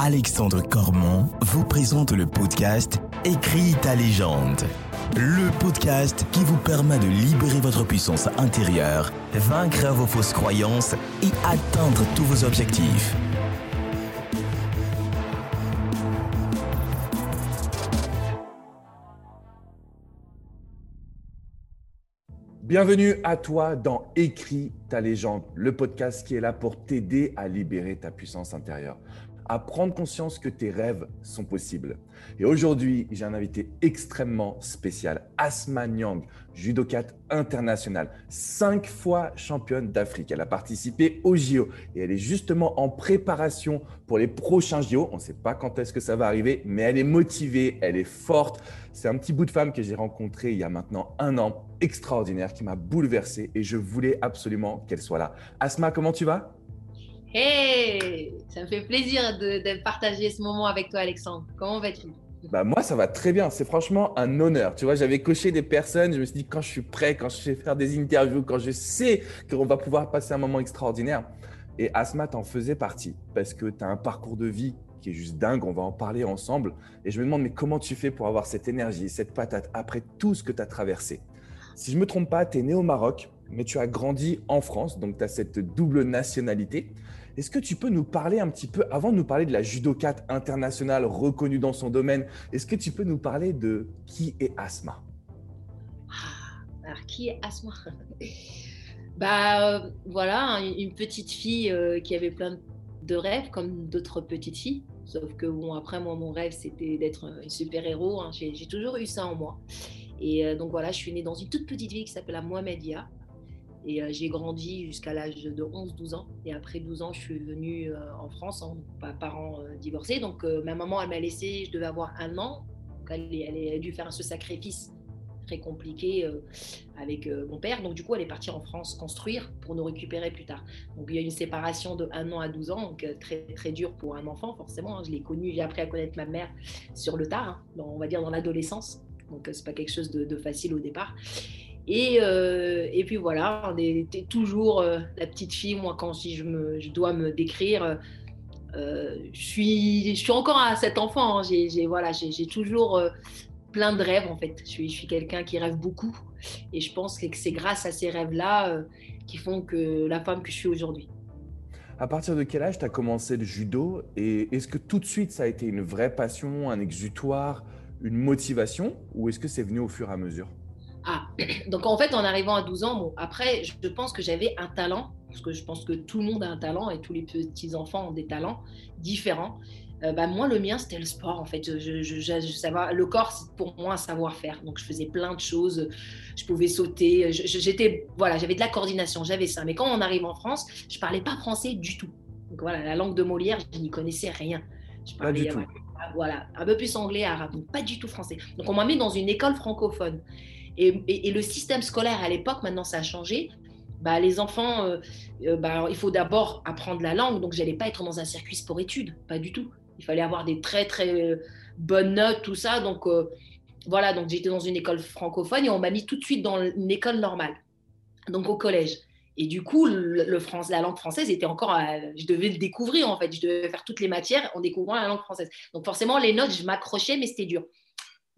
Alexandre Cormon vous présente le podcast Écris ta légende. Le podcast qui vous permet de libérer votre puissance intérieure, vaincre vos fausses croyances et atteindre tous vos objectifs. Bienvenue à toi dans Écris ta légende, le podcast qui est là pour t'aider à libérer ta puissance intérieure, à prendre conscience que tes rêves sont possibles. Et aujourd'hui, j'ai un invité extrêmement spécial, Asma Nyang, judokate internationale, cinq fois championne d'Afrique. Elle a participé au JO et elle est justement en préparation pour les prochains JO. On ne sait pas quand est-ce que ça va arriver, mais elle est motivée, elle est forte. C'est un petit bout de femme que j'ai rencontré il y a maintenant un an, extraordinaire, qui m'a bouleversé et je voulais absolument qu'elle soit là. Asma, comment tu vas? Hey, ça me fait plaisir de, partager ce moment avec toi, Alexandre. Comment vas-tu? Bah moi, ça va très bien. C'est franchement un honneur. Tu vois, j'avais coché des personnes. Je me suis dit, quand je suis prêt, quand je vais faire des interviews, quand je sais qu'on va pouvoir passer un moment extraordinaire. Et Asma t'en faisait partie parce que tu as un parcours de vie qui est juste dingue. On va en parler ensemble. Et je me demande, mais comment tu fais pour avoir cette énergie, cette patate après tout ce que tu as traversé? Si je me trompe pas, tu es né au Maroc, mais tu as grandi en France. Donc, tu as cette double nationalité. Est-ce que tu peux nous parler un petit peu, avant de nous parler de la judokate internationale reconnue dans son domaine, est-ce que tu peux nous parler de qui est Asma? Ah, Alors, qui est Asma? Bah voilà, une petite fille euh, qui avait plein de rêves comme d'autres petites filles. Sauf que bon, après moi, mon rêve c'était d'être un super-héros. Hein. J'ai toujours eu ça en moi. Et euh, donc voilà, je suis née dans une toute petite ville qui s'appelle Mohamedia. Et euh, j'ai grandi jusqu'à l'âge de 11-12 ans. Et après 12 ans, je suis venue euh, en France, en parents euh, divorcés. Donc ma maman, elle m'a laissé, je devais avoir un an. Donc, elle, elle, a dû faire ce sacrifice très compliqué avec mon père. Donc du coup, elle est partie en France construire pour nous récupérer plus tard. Donc il y a une séparation de un an à 12 ans, donc très très dur pour un enfant forcément. Hein. Je l'ai connue, j'ai appris à connaître ma mère sur le tard, hein, on va dire dans l'adolescence. Donc c'est pas quelque chose de facile au départ. Et, euh, et, puis voilà, on était toujours euh, la petite fille. Moi, quand si je, me, je dois me décrire, euh, je, suis, je suis encore à cet enfant. Hein. J'ai voilà, j'ai toujours plein de rêves en fait. Je suis, je suis quelqu'un qui rêve beaucoup. Et je pense que c'est grâce à ces rêves-là qui font que la femme que je suis aujourd'hui. À partir de quel âge tu as commencé le judo Et est-ce que tout de suite ça a été une vraie passion, un exutoire, une motivation Ou est-ce que c'est venu au fur et à mesure? Ah, donc en fait, en arrivant à 12 ans, bon, après, je pense que j'avais un talent, parce que je pense que tout le monde a un talent et tous les petits-enfants ont des talents différents. Euh, bah, moi, le mien, c'était le sport, en fait. Je, je, le corps, c'est pour moi un savoir-faire. Donc, je faisais plein de choses. Je pouvais sauter. J'étais, voilà, j'avais de la coordination, j'avais ça. Mais quand on arrive en France, je parlais pas français du tout. Donc, voilà, la langue de Molière, je n'y connaissais rien. Je parlais, pas du tout. Voilà, un peu plus anglais, arabe, donc pas du tout français. Donc, on m'a mis dans une école francophone. Et, le système scolaire à l'époque, maintenant ça a changé. Bah, les enfants, euh, euh, bah, il faut d'abord apprendre la langue. Donc, j'allais pas être dans un circuit sport-études, pas du tout. Il fallait avoir des très, très euh, bonnes notes, tout ça. Donc, voilà, donc j'étais dans une école francophone et on m'a mis tout de suite dans une école normale, donc au collège. Et du coup, le, France, la langue française était encore, je devais le découvrir en fait. Je devais faire toutes les matières en découvrant la langue française. Donc forcément, les notes, je m'accrochais, mais c'était dur.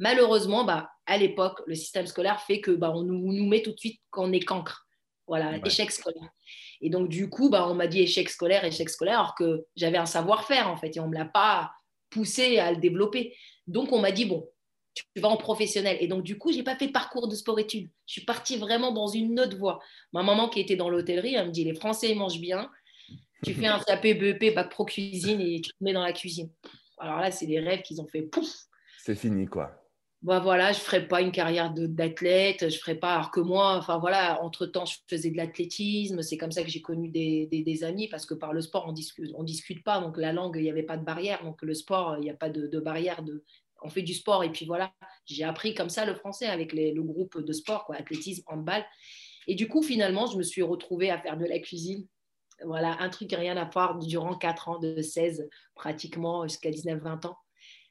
Malheureusement, bah, à l'époque, le système scolaire fait que bah, on nous, nous, met tout de suite qu'on est cancre. Voilà, échec scolaire. Et donc, du coup, bah, on m'a dit échec scolaire, échec scolaire, alors que j'avais un savoir-faire, en fait, et on ne me l'a pas poussé à le développer. Donc, on m'a dit, bon, tu vas en professionnel. Et donc, du coup, je n'ai pas fait parcours de sport-études. Je suis partie vraiment dans une autre voie. Ma maman, qui était dans l'hôtellerie, elle me dit, les Français mangent bien. Tu fais un CAP, BEP, bac pro cuisine et tu te mets dans la cuisine. Alors là, c'est des rêves qu'ils ont fait pouf. C'est fini, quoi bah voilà, je ferai pas une carrière d'athlète, je ferai pas, alors que moi, enfin voilà, entre-temps, je faisais de l'athlétisme, c'est comme ça que j'ai connu des, amis, parce que par le sport, on discute, on discute pas, donc la langue, il n'y avait pas de barrière, donc le sport, il n'y a pas de, barrière, on fait du sport, et puis voilà, j'ai appris comme ça le français avec le groupe de sport, quoi, athlétisme, handball, et du coup, finalement, je me suis retrouvée à faire de la cuisine, voilà, un truc rien à voir durant 4 ans, de 16 pratiquement jusqu'à 19-20 ans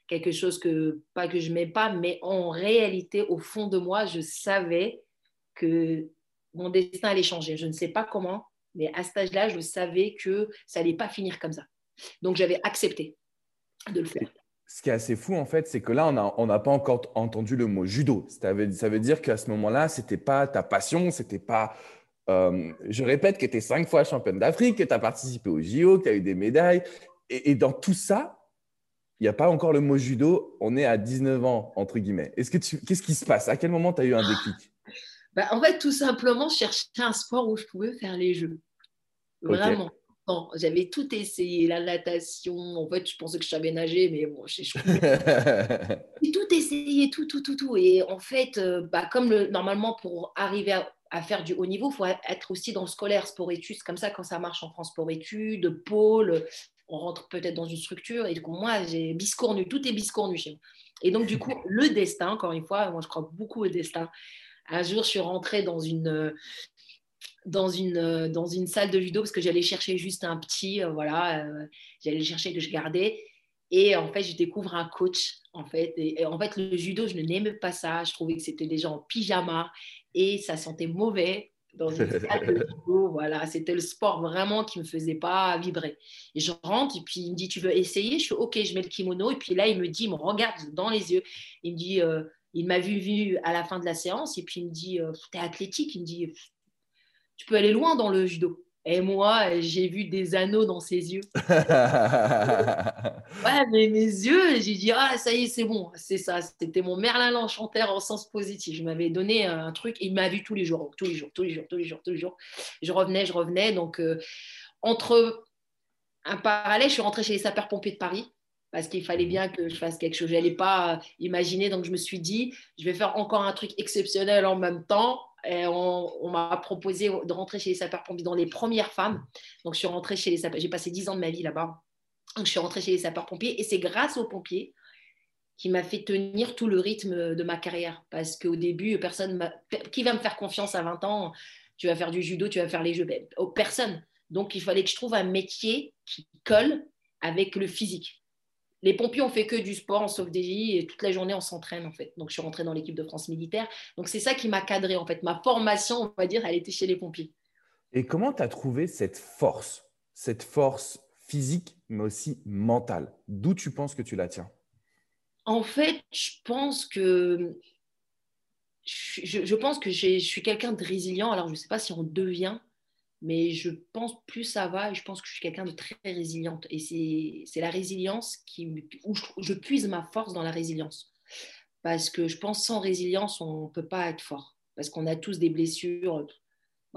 quelque chose que, pas que je mets pas, mais en réalité, au fond de moi, je savais que mon destin allait changer. Je ne sais pas comment, mais à cet âge-là, je savais que ça allait pas finir comme ça. Donc, j'avais accepté. de le faire. Ce qui est assez fou, en fait, c'est que là, on n'a pas encore entendu le mot judo. Ça veut, ça veut dire qu'à ce moment-là, ce n'était pas ta passion, c'était pas. Euh, je répète que tu es cinq fois championne d'Afrique, que tu as participé au JO, que tu as eu des médailles. Et, dans tout ça, il n'y a pas encore le mot judo. On est à 19 ans, entre guillemets. Est-ce que Qu'est-ce qui se passe? À quel moment tu as eu un déclic? Bah, En fait, tout simplement, chercher un sport où je pouvais faire les jeux. Vraiment j'avais tout essayé, la natation. En fait, je pensais que je savais nager, mais bon, j'ai tout essayé, tout, tout, tout, tout. Et en fait, euh, bah, comme le, normalement, pour arriver à, faire du haut niveau, il faut être aussi dans le scolaire, sport-études. C'est comme ça quand ça marche en France, sport-études, pôle. On rentre peut-être dans une structure. Et du coup, moi, j'ai biscornu, tout est biscornu chez moi. Et donc, du coup, le destin, encore une fois, moi, je crois beaucoup au destin. Un jour, je suis rentrée dans une, dans une, euh, dans une salle de judo parce que j'allais chercher juste un petit, euh, voilà, euh, j'allais chercher que je gardais. Et en fait, je découvre un coach, en fait. Et, en fait, le judo, je n'aimais pas ça. Je trouvais que c'était des gens en pyjama et ça sentait mauvais dans une salle de judo. Voilà, c'était le sport vraiment qui me faisait pas vibrer. Et je rentre et puis il me dit, tu veux essayer? Je suis OK, je mets le kimono. Et puis là, il me dit, il me regarde dans les yeux. Il me dit, il m'a vu, vu à la fin de la séance et puis il me dit, tu es athlétique? Il me dit, tu peux aller loin dans le judo. Et moi, j'ai vu des anneaux dans ses yeux. ouais, mais mes yeux, j'ai dit, ah, ça y est, c'est bon, c'est ça. C'était mon Merlin l'Enchanteur en sens positif. Je m'avais donné un truc, il m'a vu tous les jours, tous les jours, tous les jours, tous les jours, tous les jours. Je revenais, je revenais. Donc, euh, entre un parallèle, je suis rentrée chez les sapeurs-pompiers de Paris parce qu'il fallait bien que je fasse quelque chose. Je n'allais pas imaginer, donc je me suis dit, je vais faire encore un truc exceptionnel en même temps on, m'a proposé de rentrer chez les sapeurs-pompiers dans les premières femmes. Donc, je suis rentrée chez les sapeurs. J'ai passé 10 ans de ma vie là-bas. Donc, je suis rentrée chez les sapeurs-pompiers et c'est grâce aux pompiers qui m'a fait tenir tout le rythme de ma carrière. Parce qu'au début, personne qui va me faire confiance à 20 ans? Tu vas faire du judo, tu vas faire les jeux. Ben, oh, personne. Donc, il fallait que je trouve un métier qui colle avec le physique les pompiers ont fait que du sport, en sauve des vies et toute la journée on s'entraîne en fait. Donc je suis rentrée dans l'équipe de France militaire. Donc c'est ça qui m'a cadré en fait. Ma formation, on va dire, elle était chez les pompiers. Et comment tu as trouvé cette force, cette force physique mais aussi mentale? D'où tu penses que tu la tiens? En fait, je pense que je, pense que je suis quelqu'un de résilient. Alors je ne sais pas si on devient, mais je pense plus ça va et je pense que je suis quelqu'un de très résiliente. Et c'est la résilience qui, où je, puise ma force dans la résilience. Parce que je pense sans résilience, on ne peut pas être fort. Parce qu'on a tous des blessures.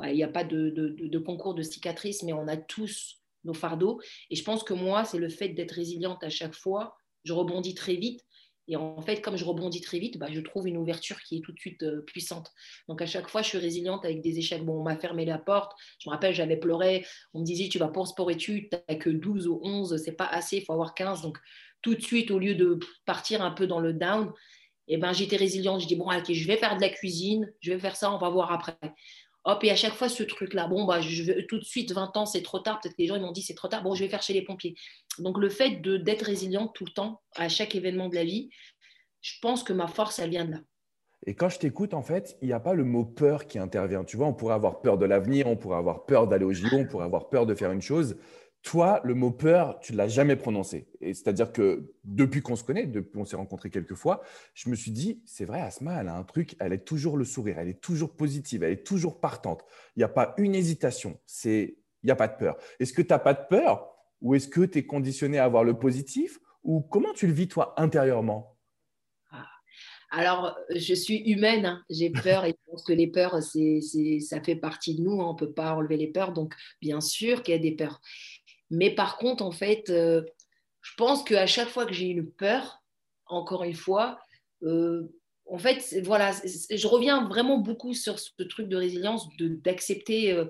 Il n'y a pas de, de, de, concours de cicatrices, mais on a tous nos fardeaux. Et je pense que moi, c'est le fait d'être résiliente à chaque fois. Je rebondis très vite et en fait, comme je rebondis très vite, bah, je trouve une ouverture qui est tout de suite euh, puissante. Donc à chaque fois, je suis résiliente avec des échecs. Bon, on m'a fermé la porte. Je me rappelle, j'avais pleuré. On me disait, tu vas pas en sport-études, tu n'as que 12 ou 11, c'est pas assez, il faut avoir 15. Donc tout de suite, au lieu de partir un peu dans le down, eh ben, j'étais résiliente. Je dis, bon, ok, je vais faire de la cuisine, je vais faire ça, on va voir après. Hop, et à chaque fois, ce truc-là, bon, bah, je vais tout de suite, 20 ans, c'est trop tard. Peut-être que les gens ils m'ont dit, c'est trop tard. Bon, je vais faire chez les pompiers. Donc, le fait d'être résiliente tout le temps, à chaque événement de la vie, je pense que ma force, elle vient de là. Et quand je t'écoute, en fait, il n'y a pas le mot peur qui intervient. Tu vois, on pourrait avoir peur de l'avenir, on pourrait avoir peur d'aller au JO, on pourrait avoir peur de faire une chose. Toi, le mot peur, tu ne l'as jamais prononcé. c'est-à-dire que depuis qu'on se connaît, depuis qu'on s'est rencontrés quelques fois, je me suis dit, c'est vrai, Asma, elle a un truc, elle est toujours le sourire, elle est toujours positive, elle est toujours partante. Il n'y a pas une hésitation, il n'y a pas de peur. Est-ce que tu n'as pas de peur ou est-ce que tu es conditionné à avoir le positif ou comment tu le vis toi intérieurement? Ah. alors, je suis humaine, hein. j'ai peur et je pense que les peurs, c'est, ça fait partie de nous, hein. on ne peut pas enlever les peurs, donc bien sûr qu'il y a des peurs. Mais par contre, en fait, euh, je pense qu'à chaque fois que j'ai une peur, encore une fois, euh, en fait, voilà, je reviens vraiment beaucoup sur ce truc de résilience, d'accepter de, euh,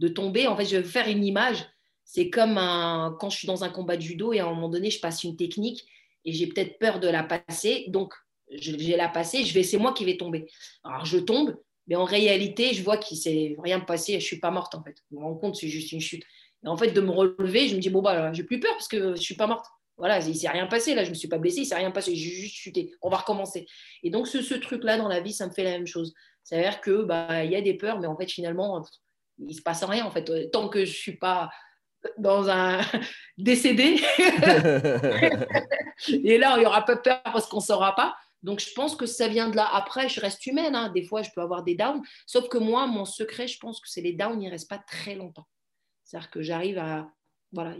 de, tomber. En fait, je vais faire une image. C'est comme un, quand je suis dans un combat de judo et à un moment donné, je passe une technique et j'ai peut-être peur de la passer. Donc, je vais la passer, c'est moi qui vais tomber. Alors, je tombe, mais en réalité, je vois qu'il ne s'est rien passé je ne suis pas morte en fait. Je me rends compte, c'est juste une chute. Et en fait, de me relever, je me dis, bon, bah, j'ai plus peur parce que je suis pas morte. Voilà, il s'est rien passé, là, je me suis pas blessée, il s'est rien passé, j'ai juste chuté. On va recommencer. Et donc, ce, ce truc-là dans la vie, ça me fait la même chose. C'est-à-dire que bah, il y a des peurs, mais en fait, finalement, il se passe rien. En fait, tant que je suis pas dans un décédé. et là, il y aura pas peur parce qu'on ne saura pas. Donc, je pense que ça vient de là. Après, je reste humaine. Hein. Des fois, je peux avoir des downs. Sauf que moi, mon secret, je pense que c'est les downs, ils ne restent pas très longtemps. C'est-à-dire que j'arrive à. Voilà,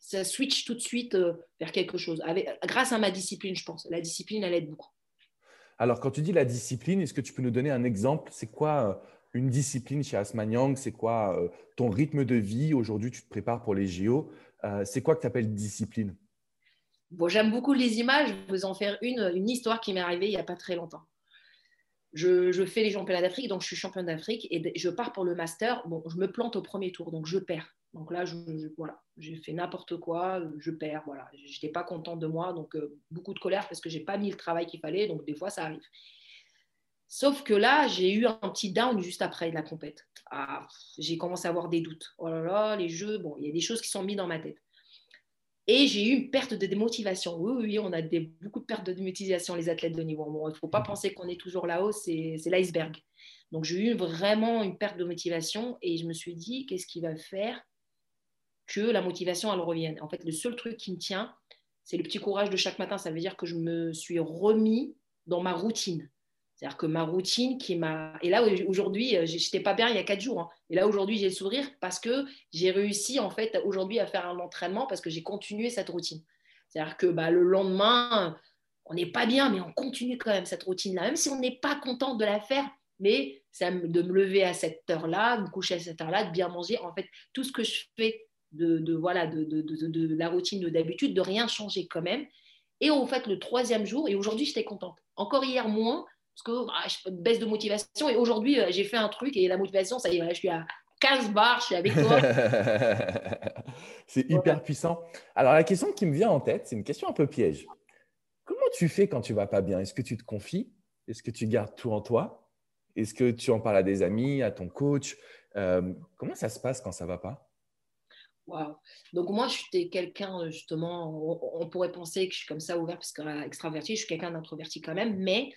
ça switch tout de suite euh, vers quelque chose. Avec, grâce à ma discipline, je pense. La discipline, elle aide beaucoup. Alors, quand tu dis la discipline, est-ce que tu peux nous donner un exemple? C'est quoi euh, une discipline chez Asmaniang C'est quoi euh, ton rythme de vie? Aujourd'hui, tu te prépares pour les JO. c'est quoi que tu appelles discipline? Bon, j'aime beaucoup les images. Je vais vous en faire une, une histoire qui m'est arrivée il n'y a pas très longtemps. Je, fais les championnats d'Afrique, donc je suis championne d'Afrique et je pars pour le master. Bon, je me plante au premier tour, donc je perds. Donc là, je, voilà, j'ai fait n'importe quoi, je perds. Voilà, j'étais pas contente de moi, donc euh, beaucoup de colère parce que j'ai pas mis le travail qu'il fallait. Donc des fois, ça arrive. Sauf que là, j'ai eu un petit down juste après la compète. Ah, j'ai commencé à avoir des doutes. Oh là là, les jeux, bon, il y a des choses qui sont mises dans ma tête. Et j'ai eu une perte de démotivation. Oui, oui, on a des, beaucoup de pertes de démotivation, les athlètes de niveau. il ne faut pas mhm. penser qu'on est toujours là-haut, c'est l'iceberg. Donc, j'ai eu vraiment une perte de motivation et je me suis dit, qu'est-ce qui va faire que la motivation, elle revienne? En fait, le seul truc qui me tient, c'est le petit courage de chaque matin. Ça veut dire que je me suis remis dans ma routine. C'est-à-dire que ma routine qui m'a. Et là, aujourd'hui, euh, je n'étais pas bien il y a quatre jours. Hein. Et là, aujourd'hui, j'ai le sourire parce que j'ai réussi, en fait, aujourd'hui, à faire un entraînement parce que j'ai continué cette routine. C'est-à-dire que bah, le lendemain, on n'est pas bien, mais on continue quand même cette routine-là, même si on n'est pas content de la faire. Mais c'est de me lever à cette heure-là, me coucher à cette heure-là, de bien manger. En fait, tout ce que je fais de, voilà, de, de, de la routine de d'habitude, de rien changer quand même. Et en fait, le troisième jour, et aujourd'hui, j'étais contente. Encore hier, moins, parce que ah, je baisse de motivation. Et aujourd'hui, euh, j'ai fait un truc et la motivation, ça y est, je suis à 15 bars, je suis avec toi. c'est hyper puissant. Alors, la question qui me vient en tête, c'est une question un peu piège. Comment tu fais quand tu vas pas bien? Est-ce que tu te confies? Est-ce que tu gardes tout en toi? Est-ce que tu en parles à des amis, à ton coach? Euh, Comment ça se passe quand ça va pas? Wow. Donc moi, je suis quelqu'un, justement, on, pourrait penser que je suis comme ça, ouvert, parce que extraverti, je suis quelqu'un d'introverti quand même, mais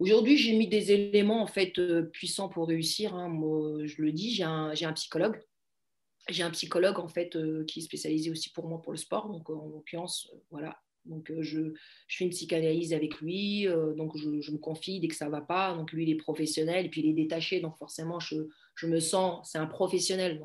Aujourd'hui, j'ai mis des éléments en fait euh, puissants pour réussir. Hein. Moi, je le dis, j'ai un, un, psychologue. J'ai un psychologue en fait euh, qui est spécialisé aussi pour moi pour le sport. Donc en l'occurrence, euh, voilà. Donc je, je, fais une psychanalyse avec lui. donc je, me confie dès que ça va pas. Donc lui, il est professionnel et puis il est détaché. Donc forcément, je, je me sens, c'est un professionnel.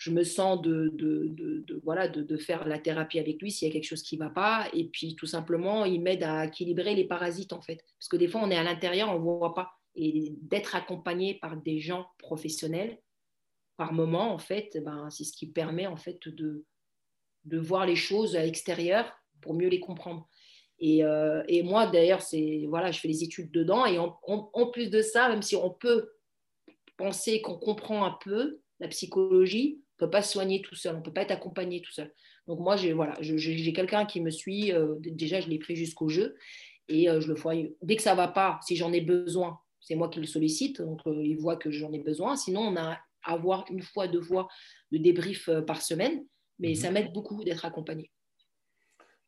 Je me sens de, voilà, de, faire la thérapie avec lui s'il y a quelque chose qui ne va pas. Et puis, tout simplement, il m'aide à équilibrer les parasites, en fait. Parce que des fois, on est à l'intérieur, on ne voit pas. Et d'être accompagné par des gens professionnels, par moment, en fait, ben, c'est ce qui permet, en fait, de, de voir les choses à l'extérieur pour mieux les comprendre. Et, euh, moi, d'ailleurs, c'est voilà, je fais les études dedans. Et en plus de ça, même si on peut penser qu'on comprend un peu la psychologie, ne peut pas se soigner tout seul, on ne peut pas être accompagné tout seul. Donc moi, j'ai voilà, j'ai quelqu'un qui me suit, euh, déjà je l'ai pris jusqu'au jeu, et euh, je le vois, dès que ça ne va pas, si j'en ai besoin, c'est moi qui le sollicite, donc euh, il voit que j'en ai besoin. Sinon, on a à avoir une fois, deux fois de débrief par semaine, mais mhm. ça m'aide beaucoup d'être accompagné.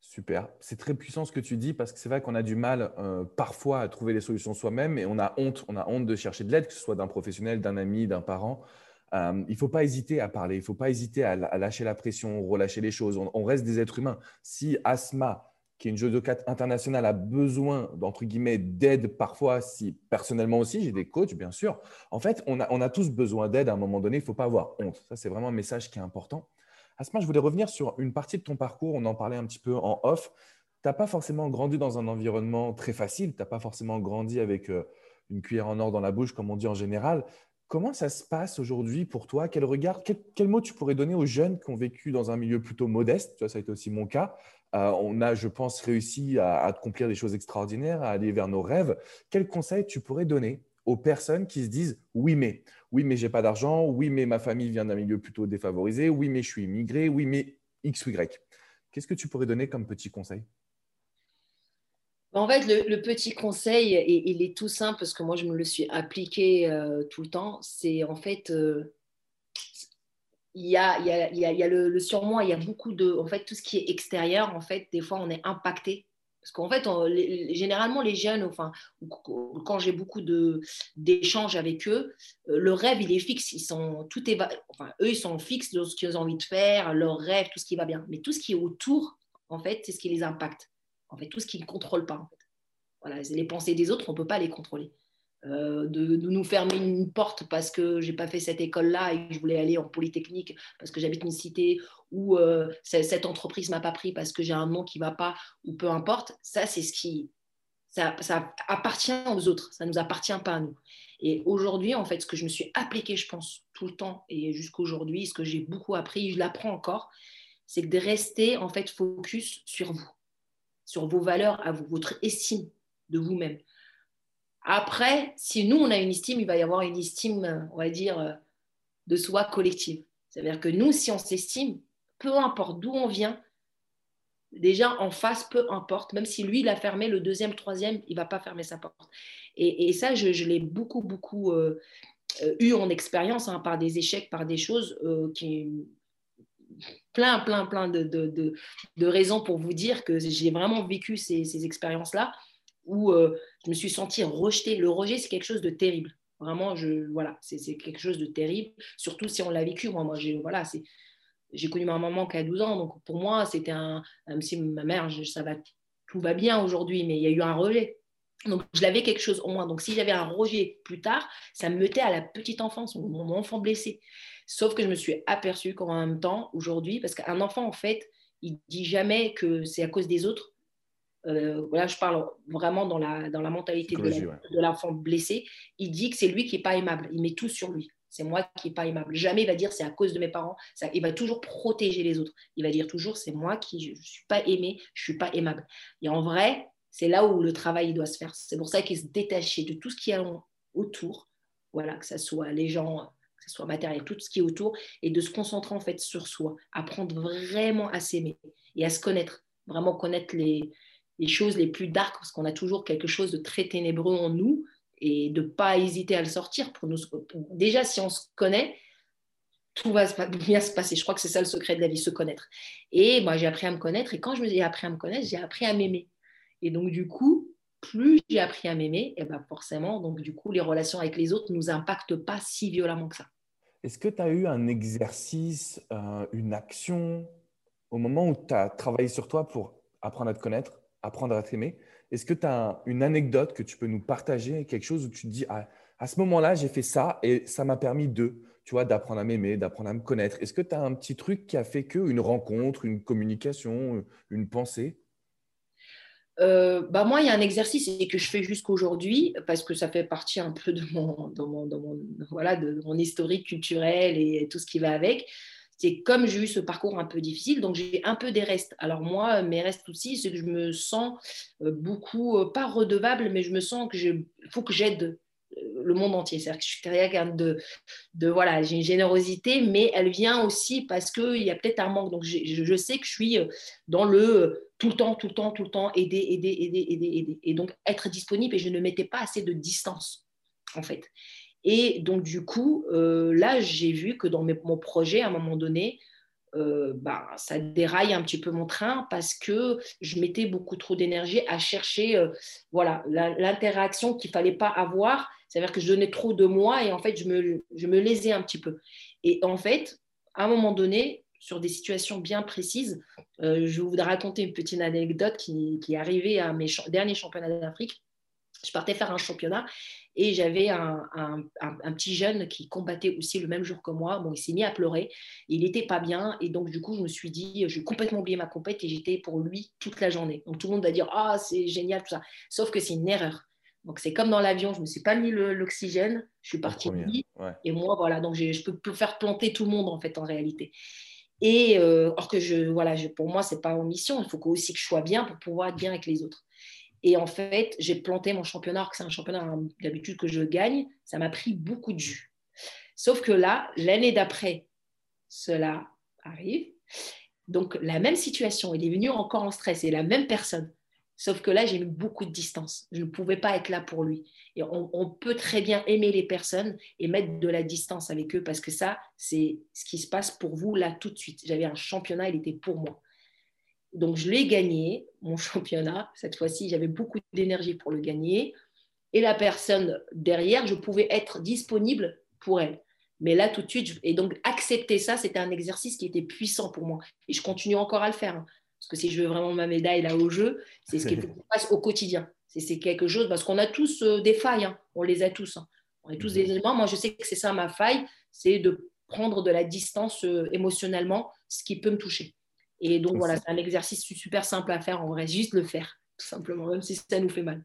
Super. C'est très puissant ce que tu dis parce que c'est vrai qu'on a du mal parfois à trouver les solutions soi-même et on a honte, on a honte de chercher de l'aide, que ce soit d'un professionnel, d'un ami, d'un parent. Euh, il ne faut pas hésiter à parler, il ne faut pas hésiter à, lâcher la pression, relâcher les choses. On, reste des êtres humains. Si Asma, qui est une judoka internationale, a besoin, d'aide parfois, si personnellement aussi, j'ai des coachs, bien sûr. En fait, on a, tous besoin d'aide à un moment donné, il ne faut pas avoir honte. Ça, c'est vraiment un message qui est important. Asma, je voulais revenir sur une partie de ton parcours, on en parlait un petit peu en off. Tu n'as pas forcément grandi dans un environnement très facile, tu n'as pas forcément grandi avec euh, une cuillère en or dans la bouche, comme on dit en général. Comment ça se passe aujourd'hui pour toi? Quel regard, quel, mot tu pourrais donner aux jeunes qui ont vécu dans un milieu plutôt modeste? Ça a été aussi mon cas. Euh, on a, je pense, réussi à, accomplir des choses extraordinaires, à aller vers nos rêves. Quel conseil tu pourrais donner aux personnes qui se disent oui mais oui mais j'ai pas d'argent, oui mais ma famille vient d'un milieu plutôt défavorisé, oui mais je suis immigré, oui mais x ou y. Qu'est-ce que tu pourrais donner comme petit conseil? En fait, le, petit conseil, et il est tout simple parce que moi, je me le suis appliqué euh, tout le temps, c'est en fait, euh, il y a, le, surmoi, il y a beaucoup de, en fait, tout ce qui est extérieur, en fait, des fois, on est impacté Parce qu'en fait, généralement, les jeunes, enfin, quand j'ai beaucoup d'échanges avec eux, euh, le rêve, il est fixe. Ils sont, tout enfin, eux, ils sont fixes dans ce qu'ils ont envie de faire, leur rêve, tout ce qui va bien. Mais tout ce qui est autour, en fait, c'est ce qui les impacte. En fait, tout ce qu'ils ne contrôlent pas. Voilà, les pensées des autres, on ne peut pas les contrôler. Euh, de, nous fermer une porte parce que j'ai pas fait cette école-là et que je voulais aller en polytechnique parce que j'habite une cité ou euh, cette entreprise m'a pas pris parce que j'ai un nom qui va pas ou peu importe. Ça, c'est ce qui ça, ça, appartient aux autres, ça nous appartient pas à nous. Et aujourd'hui, en fait, ce que je me suis appliqué, je pense, tout le temps et jusqu'aujourd'hui, ce que j'ai beaucoup appris, je l'apprends encore, c'est de rester en fait focus sur vous, sur vos valeurs à vous, votre estime de vous-même. Après, si nous, on a une estime, il va y avoir une estime, on va dire, euh, de soi collective. C'est-à-dire que nous, si on s'estime, peu importe d'où on vient, déjà en face, peu importe, même si lui, il a fermé le deuxième, troisième, il va pas fermer sa porte. Et, ça, je, l'ai beaucoup, beaucoup euh, euh, eu en expérience hein, par des échecs, par des choses qui... Plein, plein, plein de, de, raisons pour vous dire que j'ai vraiment vécu ces, ces expériences-là où euh, je me suis sentie rejetée. Le rejet, c'est quelque chose de terrible. Vraiment, je, voilà, c'est quelque chose de terrible, surtout si on l'a vécu. Moi, moi j'ai voilà, j'ai connu ma maman qui a 12 ans, donc pour moi, c'était un. Même si ma mère, ça va, tout va bien aujourd'hui, mais il y a eu un rejet. Donc, je l'avais quelque chose au moins. Donc, si j'avais un rejet plus tard, ça me mettait à la petite enfance, mon enfant blessé. Sauf que je me suis aperçue qu'en même temps, aujourd'hui, parce qu'un enfant, en fait, il dit jamais que c'est à cause des autres, euh, voilà, je parle vraiment dans la, dans la mentalité de l'enfant blessé, il dit que c'est lui qui n'est pas aimable. Il met tout sur lui. C'est moi qui n'est pas aimable. Jamais il va dire c'est à cause de mes parents. Ça, il va toujours protéger les autres. Il va dire toujours c'est moi qui ne suis pas aimé, je ne suis pas aimable. Et en vrai, c'est là où le travail doit se faire. C'est pour ça qu'il se détacher de tout ce qui est autour. Voilà, que ce soit les gens, que ce soit matériel, tout ce qui est autour, et de se concentrer en fait sur soi, apprendre vraiment à s'aimer et à se connaître, vraiment connaître les, choses les plus dark, parce qu'on a toujours quelque chose de très ténébreux en nous, et de ne pas hésiter à le sortir. Pour nous, déjà, si on se connaît, tout va bien se passer. Je crois que c'est ça le secret de la vie, se connaître. Et moi, j'ai appris à me connaître, et quand je me suis appris à me connaître, j'ai appris à m'aimer. Et donc, du coup, plus j'ai appris à m'aimer, et ben forcément, donc du coup, les relations avec les autres ne nous impactent pas si violemment que ça. Est-ce que tu as eu un exercice, euh, une action au moment où tu as travaillé sur toi pour apprendre à te connaître apprendre à t'aimer? Est-ce que tu as une anecdote que tu peux nous partager, quelque chose où tu te dis, ah, à ce moment-là, j'ai fait ça et ça m'a permis de, tu d'apprendre à m'aimer, d'apprendre à me connaître. Est-ce que tu as un petit truc qui a fait que une rencontre, une communication, une pensée? Euh, bah moi, il y a un exercice que je fais jusqu'aujourd'hui parce que ça fait partie un peu de mon, mon, voilà, de mon historique culturel et tout ce qui va avec c'est comme j'ai eu ce parcours un peu difficile, donc j'ai un peu des restes. Alors moi, mes restes aussi, c'est que je me sens euh, beaucoup, euh, pas redevable, mais je me sens que faut que j'aide le monde entier. C'est-à-dire que je suis quelqu'un de, de, voilà, j'ai une générosité, mais elle vient aussi parce qu'il y a peut-être un manque. Donc je, sais que je suis dans le tout le temps, tout le temps, tout le temps, aider, aider, aider, aider. Et donc être disponible et je ne mettais pas assez de distance, en fait. Et donc, du coup, euh, là, j'ai vu que dans mon projet, à un moment donné, euh, bah, ça déraille un petit peu mon train parce que je mettais beaucoup trop d'énergie à chercher euh, voilà, l'interaction qu'il ne fallait pas avoir. C'est-à-dire que je donnais trop de moi et en fait, je me, je me lésais un petit peu. Et en fait, à un moment donné, sur des situations bien précises, je voudrais raconter une petite anecdote qui, qui est arrivée à mes derniers championnats d'Afrique. Je partais faire un championnat et j'avais un, petit jeune qui combattait aussi le même jour que moi. Bon, il s'est mis à pleurer. Il n'était pas bien. Et donc, du coup, je me suis dit, j'ai complètement oublié ma compète et j'étais pour lui toute la journée. Donc, tout le monde va dire, ah, c'est génial, tout ça. Sauf que c'est une erreur. Donc, c'est comme dans l'avion, je ne me suis pas mis l'oxygène. Je suis partie lui. Et moi, voilà. Donc, je peux, faire planter tout le monde, en fait, en réalité. Et euh, or que je, voilà, pour moi, c'est pas en mission. Il faut aussi que je sois bien pour pouvoir être bien avec les autres. Et en fait, j'ai planté mon championnat, alors que c'est un championnat hein, d'habitude que je gagne. Ça m'a pris beaucoup de jus. Sauf que là, l'année d'après, cela arrive. Donc, la même situation, il est venu encore en stress, c'est la même personne. Sauf que là, j'ai mis beaucoup de distance. Je ne pouvais pas être là pour lui. Et on, peut très bien aimer les personnes et mettre de la distance avec eux parce que ça, c'est ce qui se passe pour vous là tout de suite. J'avais un championnat, il était pour moi. Donc, je l'ai gagné, mon championnat. Cette fois-ci, j'avais beaucoup d'énergie pour le gagner. Et la personne derrière, je pouvais être disponible pour elle. Mais là, tout de suite, et donc accepter ça, c'était un exercice qui était puissant pour moi. Et je continue encore à le faire. Hein. Parce que si je veux vraiment ma médaille là au jeu, c'est ce qui se passe au quotidien. C'est quelque chose, parce qu'on a tous euh, des failles. Hein. On les a tous. Hein. On est tous mhm. des éléments. Moi, je sais que c'est ça ma faille, c'est de prendre de la distance euh, émotionnellement, ce qui peut me toucher. Et donc, voilà, c'est un exercice super simple à faire. En vrai, juste le faire, tout simplement, même si ça nous fait mal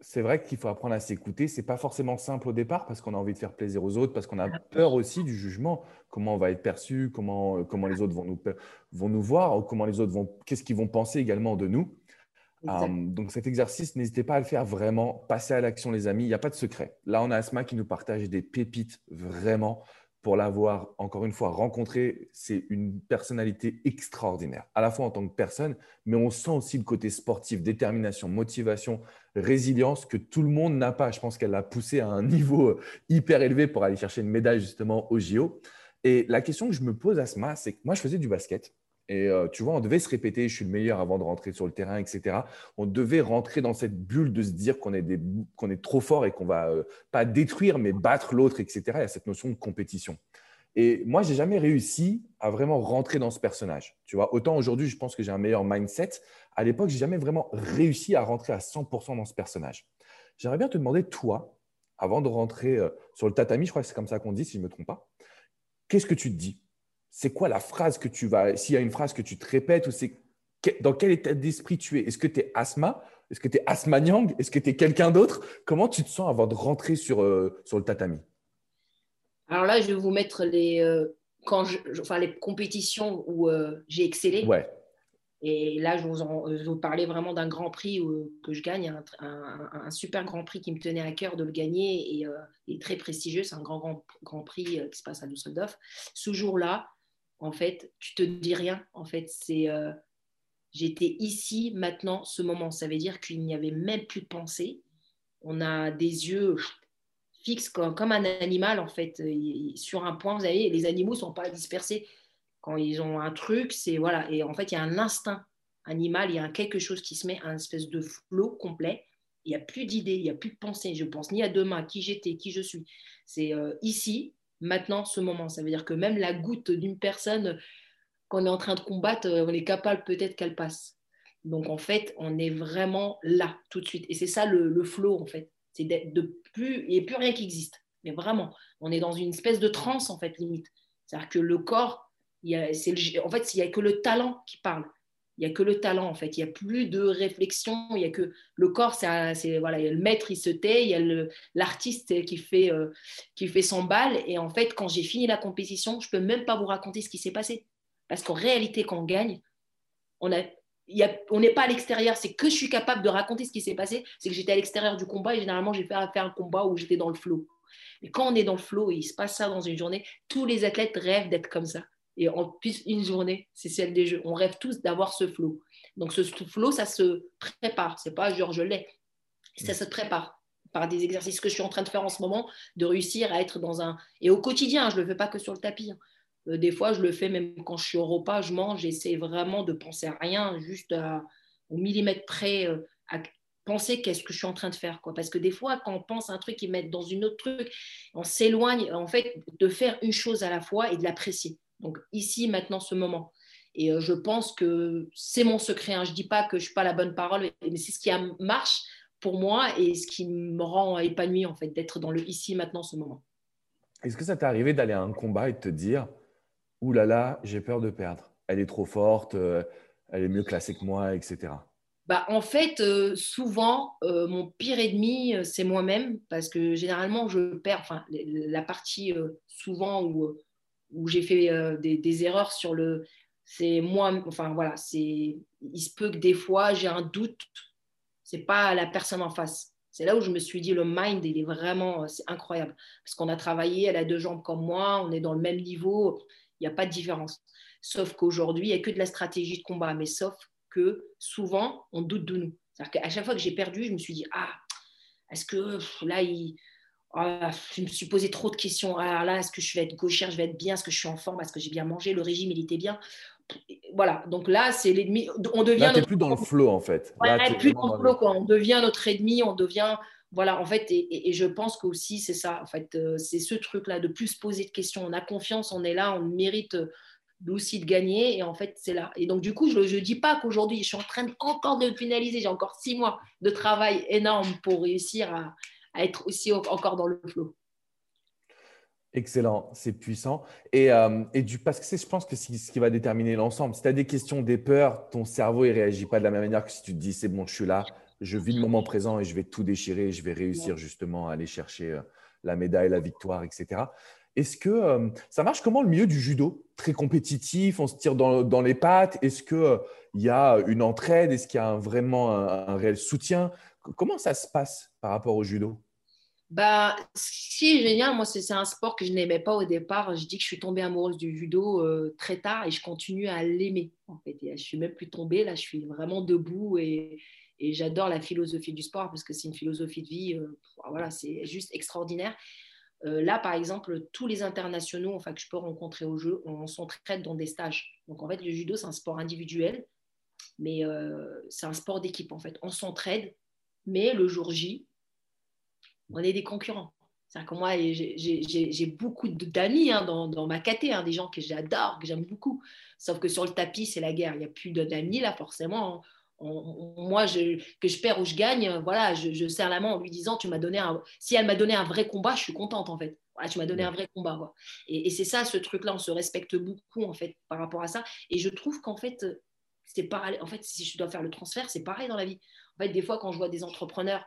c'est vrai qu'il faut apprendre à s'écouter. C'est pas forcément simple au départ parce qu'on a envie de faire plaisir aux autres, parce qu'on a peur aussi du jugement, comment on va être perçu, comment, euh, comment les autres vont nous, vont nous voir, comment les autres vont, qu'est-ce qu'ils vont penser également de nous. Hum, donc cet exercice, n'hésitez pas à le faire vraiment. Passez à l'action, les amis. Il n'y a pas de secret. Là, on a Asma qui nous partage des pépites vraiment pour l'avoir, encore une fois, rencontré, c'est une personnalité extraordinaire, à la fois en tant que personne, mais on sent aussi le côté sportif, détermination, motivation, résilience que tout le monde n'a pas. Je pense qu'elle l'a poussé à un niveau euh, hyper élevé pour aller chercher une médaille justement au JO. Et la question que je me pose à ce moment, c'est que moi, je faisais du basket. Et euh, tu vois, on devait se répéter, je suis le meilleur avant de rentrer sur le terrain, etc. On devait rentrer dans cette bulle de se dire qu'on est, est, trop fort et qu'on va euh, pas détruire, mais battre l'autre, etc. Il y a cette notion de compétition. Et moi, j'ai jamais réussi à vraiment rentrer dans ce personnage. Tu vois, autant aujourd'hui, je pense que j'ai un meilleur mindset. À l'époque, j'ai jamais vraiment réussi à rentrer à 100% dans ce personnage. J'aimerais bien te demander, toi, avant de rentrer euh, sur le tatami, je crois que c'est comme ça qu'on dit, si je ne me trompe pas, qu'est-ce que tu te dis? C'est quoi la phrase que tu vas, s'il y a une phrase que tu te répètes, ou c'est dans quel état d'esprit tu es? Est-ce que tu es asma Est-ce que tu es asma Est-ce que tu es quelqu'un d'autre? Comment tu te sens avant de rentrer sur, euh, sur le tatami? Alors là, je vais vous mettre les, euh, quand enfin, les compétitions où euh, j'ai excellé. Ouais. Et là, je vous, en, vous parlais vraiment d'un grand prix que je gagne, un, super grand prix qui me tenait à cœur de le gagner et, très prestigieux. C'est un grand, grand, grand prix qui se passe à Düsseldorf. Ce jour-là, en fait, tu te dis rien. En fait, c'est euh, j'étais ici, maintenant, ce moment. Ça veut dire qu'il n'y avait même plus de pensée. On a des yeux fixes comme, un animal, en fait, sur un point. Vous savez, les animaux ne sont pas dispersés. Quand ils ont un truc, c'est voilà. Et en fait, il y a un instinct animal, il y a quelque chose qui se met à un espèce de flot complet. Il n'y a plus d'idées, il n'y a plus de pensée. Je pense ni à demain, qui j'étais, qui je suis. C'est euh, ici, maintenant ce moment. Ça veut dire que même la goutte d'une personne qu'on est en train de combattre, euh, on est capable peut-être qu'elle passe. Donc en fait, on est vraiment là tout de suite. Et c'est ça le, flow en fait. C'est de plus, il n'y a plus rien qui existe. Mais vraiment, on est dans une espèce de transe en fait limite. C'est-à-dire que le corps, y a, le, en fait, il n'y a que le talent qui parle il n'y a que le talent en fait. Il n'y a plus de réflexion. Il y a que le corps, c'est voilà, il y a le maître, il se tait. Il y a l'artiste qui fait euh, qui fait son bal. Et en fait, quand j'ai fini la compétition, je peux même pas vous raconter ce qui s'est passé, parce qu'en réalité, quand on gagne, on n'est pas à l'extérieur, c'est que je suis capable de raconter ce qui s'est passé, c'est que j'étais à l'extérieur du combat et généralement j'ai fait un combat où j'étais dans le flow. Mais quand on est dans le flow et il se passe ça dans une journée, tous les athlètes rêvent d'être comme ça. Et en plus, une journée, c'est celle des jeux. On rêve tous d'avoir ce flow. Donc, ce flow, ça se prépare. C'est pas genre je l'ai. Ça se prépare par des exercices que je suis en train de faire en ce moment, de réussir à être dans un. Et au quotidien, je ne le fais pas que sur le tapis. Hein. Euh, des fois, je le fais même quand je suis au repas, je mange, j'essaie vraiment de penser à rien, juste au millimètre près, euh, à penser qu'est-ce que je suis en train de faire. Quoi. Parce que des fois, quand on pense à un truc et met dans une autre truc, on s'éloigne en fait de faire une chose à la fois et de l'apprécier. Donc ici, maintenant, ce moment. Et euh, je pense que c'est mon secret. Hein. Je ne dis pas que je ne suis pas la bonne parole, mais c'est ce qui marche pour moi et ce qui me rend épanoui, en fait, d'être dans le ici, maintenant, ce moment. Est-ce que ça t'est arrivé d'aller à un combat et de te dire Ouh là là, j'ai peur de perdre. Elle est trop forte, euh, elle est mieux classée que moi, etc. Bah, en fait, euh, souvent, mon pire ennemi, c'est moi-même, parce que généralement, je perds. Enfin, la partie souvent où où j'ai fait euh, des, erreurs sur le. C'est moi, enfin voilà, c'est. Il se peut que des fois j'ai un doute, c'est pas la personne en face. C'est là où je me suis dit le mind, il est vraiment, c'est incroyable parce qu'on a travaillé, elle a deux jambes comme moi, on est dans le même niveau, il n'y a pas de différence. Sauf qu'aujourd'hui, il n'y a que de la stratégie de combat, mais sauf que souvent, on doute de nous. C'est-à-dire qu'à chaque fois que j'ai perdu, je me suis dit ah, est-ce que là il ah, je me suis posé trop de questions. Alors là, est-ce que je vais être gauchère, je vais être bien, est-ce que je suis en forme, est-ce que j'ai bien mangé, le régime, il était bien. voilà, donc là, c'est l'ennemi. On devient. Là, plus dans le flow, en fait. Ouais, plus dans le flow, quoi. On devient notre ennemi, on devient. Voilà, en fait, et, je pense qu'aussi, c'est ça, en fait, euh, c'est ce truc-là, de plus se poser de questions. On a confiance, on est là, on mérite euh, aussi de gagner, et en fait, c'est là. Et donc, du coup, je ne dis pas qu'aujourd'hui, je suis en train encore de finaliser, j'ai encore six mois de travail énorme pour réussir à, à être aussi encore dans le flow. Excellent, c'est puissant. Et, euh, et, du, parce que c'est, je pense que c'est ce qui va déterminer l'ensemble. Si tu as des questions, des peurs, ton cerveau ne réagit pas de la même manière que si tu te dis c'est bon, je suis là, je vis le moment présent et je vais tout déchirer, et je vais réussir justement à aller chercher euh, la médaille, la victoire, etc. Est-ce que euh, ça marche comment le milieu du judo? Très compétitif, on se tire dans, dans les pattes? Est-ce qu'il il y a une entraide? Est-ce qu'il y a vraiment un réel soutien? Comment ça se passe par rapport au judo? Bah, est génial, moi, c'est un sport que je n'aimais pas au départ. Je dis que je suis tombée amoureuse du judo euh, très tard et je continue à l'aimer. En fait, je suis même plus tombée, là, je suis vraiment debout et, et j'adore la philosophie du sport parce que c'est une philosophie de vie. Euh, voilà, c'est juste extraordinaire. Euh, là, par exemple, tous les internationaux enfin, que je peux rencontrer au jeu, on s'entraide dans des stages. Donc, en fait, le judo, c'est un sport individuel, mais c'est un sport d'équipe, en fait. On s'entraide, mais le jour J, on est des concurrents. C'est que moi, j'ai beaucoup d'amis hein, dans, ma caté, hein, des gens que j'adore, que j'aime beaucoup. Sauf que sur le tapis, c'est la guerre. Il n'y a plus d'amis là, forcément. moi, que je perds ou je gagne, voilà, je, serre la main en lui disant, tu donné un. Si elle m'a donné un vrai combat, je suis contente en fait. tu m'as donné un vrai combat. Et, et c'est ça, ce truc-là, on se respecte beaucoup en fait par rapport à ça. Et je trouve qu'en fait, c'est pareil. En fait, si je dois faire le transfert, c'est pareil dans la vie. En fait, des fois, quand je vois des entrepreneurs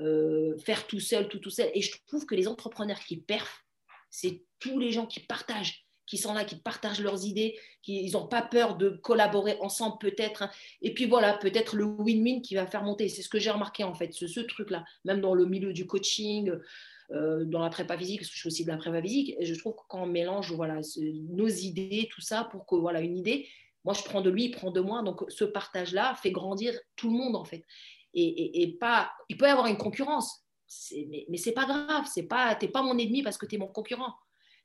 euh, faire tout seul, tout tout seul. Et je trouve que les entrepreneurs qui perfent, c'est tous les gens qui partagent, qui sont là, qui partagent leurs idées, qui ils n'ont pas peur de collaborer ensemble peut-être. Hein. Et puis voilà, peut-être le win-win qui va faire monter. C'est ce que j'ai remarqué en fait, ce, ce truc-là, même dans le milieu du coaching. Euh, dans la prépa physique, parce que je suis aussi de la prépa physique, je trouve que quand on mélange voilà, nos idées, tout ça, pour que voilà une idée, moi je prends de lui, il prend de moi, donc ce partage-là fait grandir tout le monde en fait et, pas. Il peut y avoir une concurrence, mais, mais c'est pas grave. C'est pas, t'es pas mon ennemi parce que tu es mon concurrent.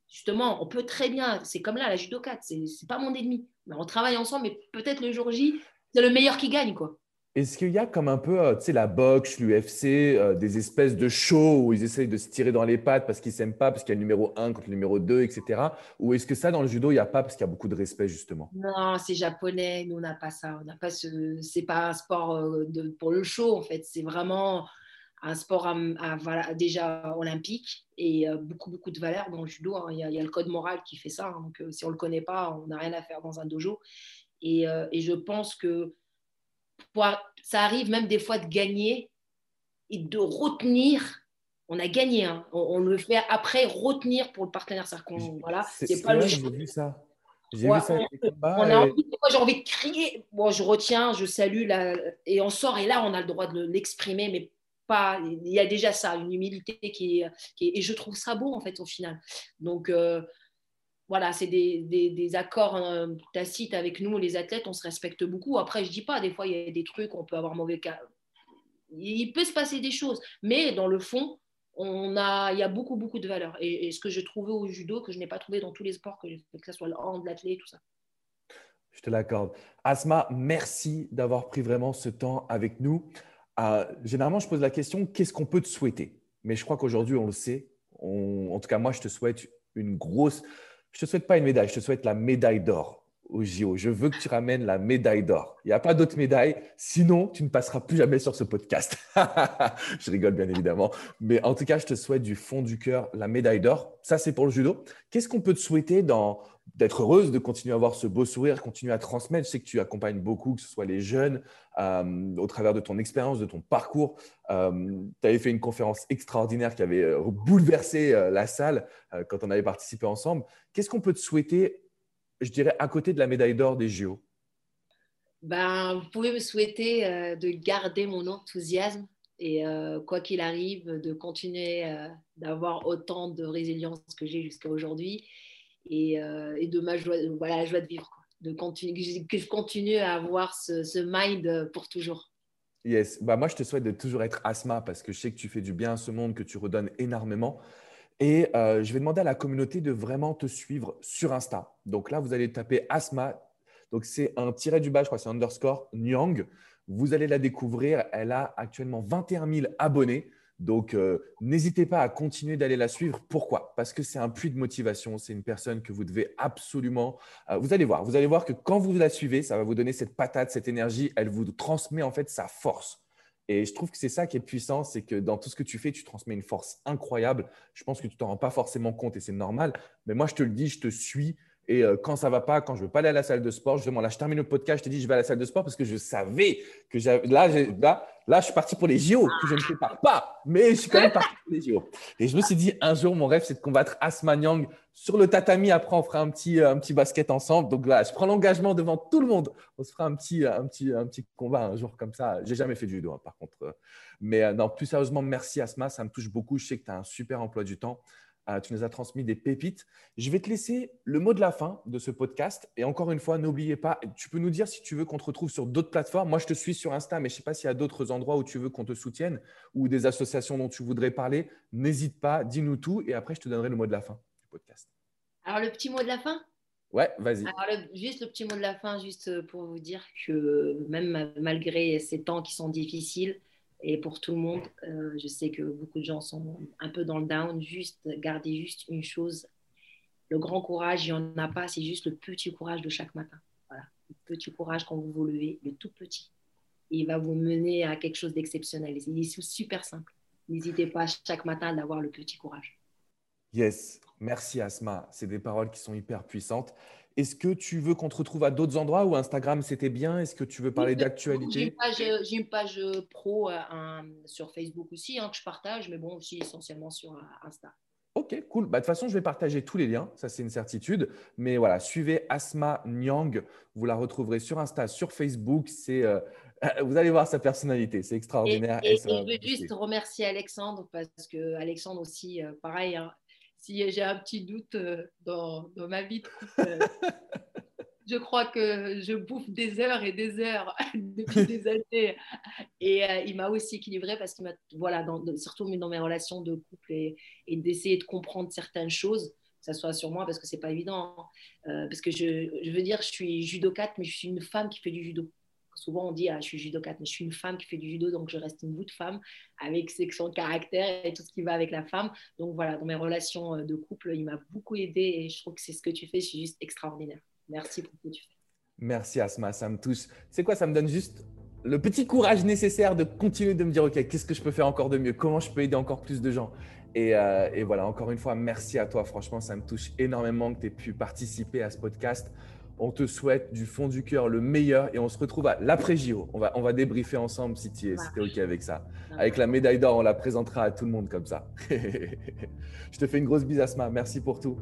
Justement, on peut très bien. C'est comme là, la judo 4, c'est pas mon ennemi. Mais on travaille ensemble, mais peut-être le jour J, c'est le meilleur qui gagne, quoi. Est-ce qu'il y a comme un peu, euh, tu sais, la boxe, l'UFC, euh, des espèces de shows où ils essayent de se tirer dans les pattes parce qu'ils ne s'aiment pas, parce qu'il y a le numéro 1 contre le numéro 2, etc. Ou est-ce que ça, dans le judo, il n'y a pas parce qu'il y a beaucoup de respect, justement? Non, c'est japonais. Nous, on n'a pas ça. On n'a ce... C'est pas un sport euh, de... pour le show, en fait. C'est vraiment un sport déjà olympique et beaucoup, beaucoup de valeurs dans le judo. Hein. Il, y a, le code moral qui fait ça. Hein. Donc, si on ne le connaît pas, on n'a rien à faire dans un dojo. Et, et je pense que ça arrive même des fois de gagner et de retenir. On a gagné, hein. on, le fait après retenir pour le partenaire. C'est voilà, c'est pas le J'ai vu ça. J'ai vu ça. On, a envie, j'ai envie de crier. Bon, je retiens, je salue, là, et on sort, et là, on a le droit de l'exprimer, mais pas. Il y a déjà ça, une humilité qui est, et je trouve ça beau en fait au final. Donc, euh, voilà, c'est des, accords euh, tacites avec nous, les athlètes, on se respecte beaucoup. Après, je dis pas, des fois, il y a des trucs, on peut avoir mauvais cas. Il peut se passer des choses, mais dans le fond, on a, il y a beaucoup, beaucoup de valeurs. Et, ce que j'ai trouvé au judo, que je n'ai pas trouvé dans tous les sports, que, que ce soit le hand, l'athlète, tout ça. Je te l'accorde. Asma, merci d'avoir pris vraiment ce temps avec nous. Euh, généralement, je pose la question, qu'est-ce qu'on peut te souhaiter? Mais je crois qu'aujourd'hui, on le sait. en tout cas, moi, je te souhaite une grosse je te souhaite pas une médaille, je te souhaite la médaille d'or au JO. Je veux que tu ramènes la médaille d'or. Il n'y a pas d'autre médaille, sinon tu ne passeras plus jamais sur ce podcast. je rigole bien évidemment. Mais en tout cas, je te souhaite du fond du cœur la médaille d'or. Ça, c'est pour le judo. Qu'est-ce qu'on peut te souhaiter dans, d'être heureuse, de continuer à avoir ce beau sourire, continuer à transmettre. Je sais que tu accompagnes beaucoup, que ce soit les jeunes, euh, au travers de ton expérience, de ton parcours. Euh, tu avais fait une conférence extraordinaire qui avait euh, bouleversé la salle quand on avait participé ensemble. Qu'est-ce qu'on peut te souhaiter, je dirais, à côté de la médaille d'or des JO ben, Vous pouvez me souhaiter de garder mon enthousiasme et quoi qu'il arrive, de continuer d'avoir autant de résilience que j'ai jusqu'à aujourd'hui euh, et, de ma joie, voilà, la joie de vivre. De continuer, que je continue à avoir ce, mind pour toujours. Yes, bah moi je te souhaite de toujours être Asma parce que je sais que tu fais du bien à ce monde, que tu redonnes énormément. Et euh, je vais demander à la communauté de vraiment te suivre sur Insta. Donc là, vous allez taper Asma, Donc, c'est un tiret du bas, je crois, c'est underscore Nyang. Vous allez la découvrir. Elle a actuellement 21 000 abonnés. Donc, euh, n'hésitez pas à continuer d'aller la suivre. Pourquoi? Parce que c'est un puits de motivation. C'est une personne que vous devez absolument. Euh, vous allez voir. Vous allez voir que quand vous la suivez, ça va vous donner cette patate, cette énergie. Elle vous transmet en fait sa force. Et je trouve que c'est ça qui est puissant, c'est que dans tout ce que tu fais, tu transmets une force incroyable. Je pense que tu t'en rends pas forcément compte et c'est normal. Mais moi, je te le dis, je te suis. Et euh, quand ça va pas, quand je veux pas aller à la salle de sport, justement, là, je termine le podcast, je te dis, je vais à la salle de sport parce que je savais que j'avais. Là, là, là, je suis parti pour les JO, que je ne prépare pas, mais je suis quand même parti pour les JO. Et je me suis dit, un jour, mon rêve, c'est de combattre Asma Nyang sur le tatami. Après, on fera un petit, euh, un petit basket ensemble. Donc là, je prends l'engagement devant tout le monde. On se fera un petit, un petit, un petit combat un jour comme ça. J'ai jamais fait du judo, hein, par contre. Mais euh, non, plus sérieusement, merci Asma. Ça me touche beaucoup. Je sais que tu as un super emploi du temps. Tu nous as transmis des pépites. Je vais te laisser le mot de la fin de ce podcast. Et encore une fois, n'oubliez pas, tu peux nous dire si tu veux qu'on te retrouve sur d'autres plateformes. Moi, je te suis sur Insta, mais je ne sais pas s'il y a d'autres endroits où tu veux qu'on te soutienne ou des associations dont tu voudrais parler. N'hésite pas, dis-nous tout. Et après, je te donnerai le mot de la fin du podcast. Alors, le petit mot de la fin? Ouais, vas-y. Alors, juste le petit mot de la fin, juste pour vous dire que même malgré ces temps qui sont difficiles, et pour tout le monde, euh, je sais que beaucoup de gens sont un peu dans le down. Juste garder juste une chose, le grand courage, il n'y en a pas, c'est juste le petit courage de chaque matin. Voilà, le petit courage quand vous vous levez, le tout petit. il va vous mener à quelque chose d'exceptionnel. Il est super simple. N'hésitez pas chaque matin d'avoir le petit courage. Yes, merci Asma. C'est des paroles qui sont hyper puissantes. Est-ce que tu veux qu'on te retrouve à d'autres endroits où Instagram c'était bien? Est-ce que tu veux parler d'actualité? J'ai une, page pro euh, sur Facebook aussi hein, que je partage, mais bon, aussi essentiellement sur euh, Insta. Ok, cool. Bah, de toute façon, je vais partager tous les liens, ça c'est une certitude. Mais voilà, suivez Asma Nyang, vous la retrouverez sur Insta, sur Facebook. C'est, euh, vous allez voir sa personnalité, c'est extraordinaire. Et, je veux juste remercier Alexandre parce que Alexandre aussi, pareil, hein, si j'ai un petit doute euh, dans, dans, ma vie de couple, euh, je crois que je bouffe des heures et des heures depuis des années. Et euh, il m'a aussi équilibré parce qu'il m'a, voilà, dans, surtout dans mes relations de couple et, et d'essayer de comprendre certaines choses, que ce soit sur moi parce que c'est pas évident. Hein. parce que je, je, veux dire, je suis judocate, mais je suis une femme qui fait du judo souvent on dit ah, je suis judokate, mais je suis une femme qui fait du judo, donc je reste une de femme avec son caractère et tout ce qui va avec la femme. Donc voilà, dans mes relations euh, de couple, il m'a beaucoup aidé et je trouve que c'est ce que tu fais, c'est juste extraordinaire. Merci pour ce que tu fais. Merci Asma, ça me touche. C'est quoi, ça me donne juste le petit courage nécessaire de continuer de me dire, OK, qu'est-ce que je peux faire encore de mieux? Comment je peux aider encore plus de gens? Et, euh, et, voilà, encore une fois, merci à toi. Franchement, ça me touche énormément que tu aies pu participer à ce podcast. On te souhaite du fond du cœur le meilleur et on se retrouve à l'après-JO. On va, on va débriefer ensemble si tu es, OK avec ça. Avec la médaille d'or, on la présentera à tout le monde comme ça. Je te fais une grosse bise, Asma. Merci pour tout.